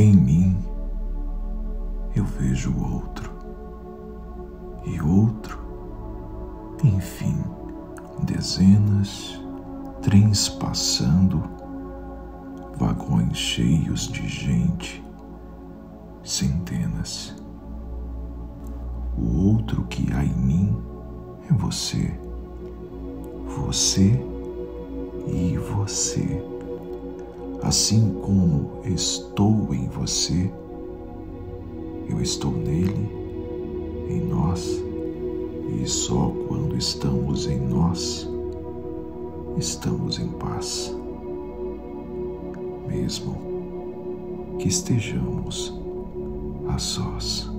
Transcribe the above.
Em mim eu vejo o outro e outro, enfim, dezenas, trens passando, vagões cheios de gente, centenas. O outro que há em mim é você, você e você. Assim como estou você, eu estou nele, em nós, e só quando estamos em nós, estamos em paz, mesmo que estejamos a sós.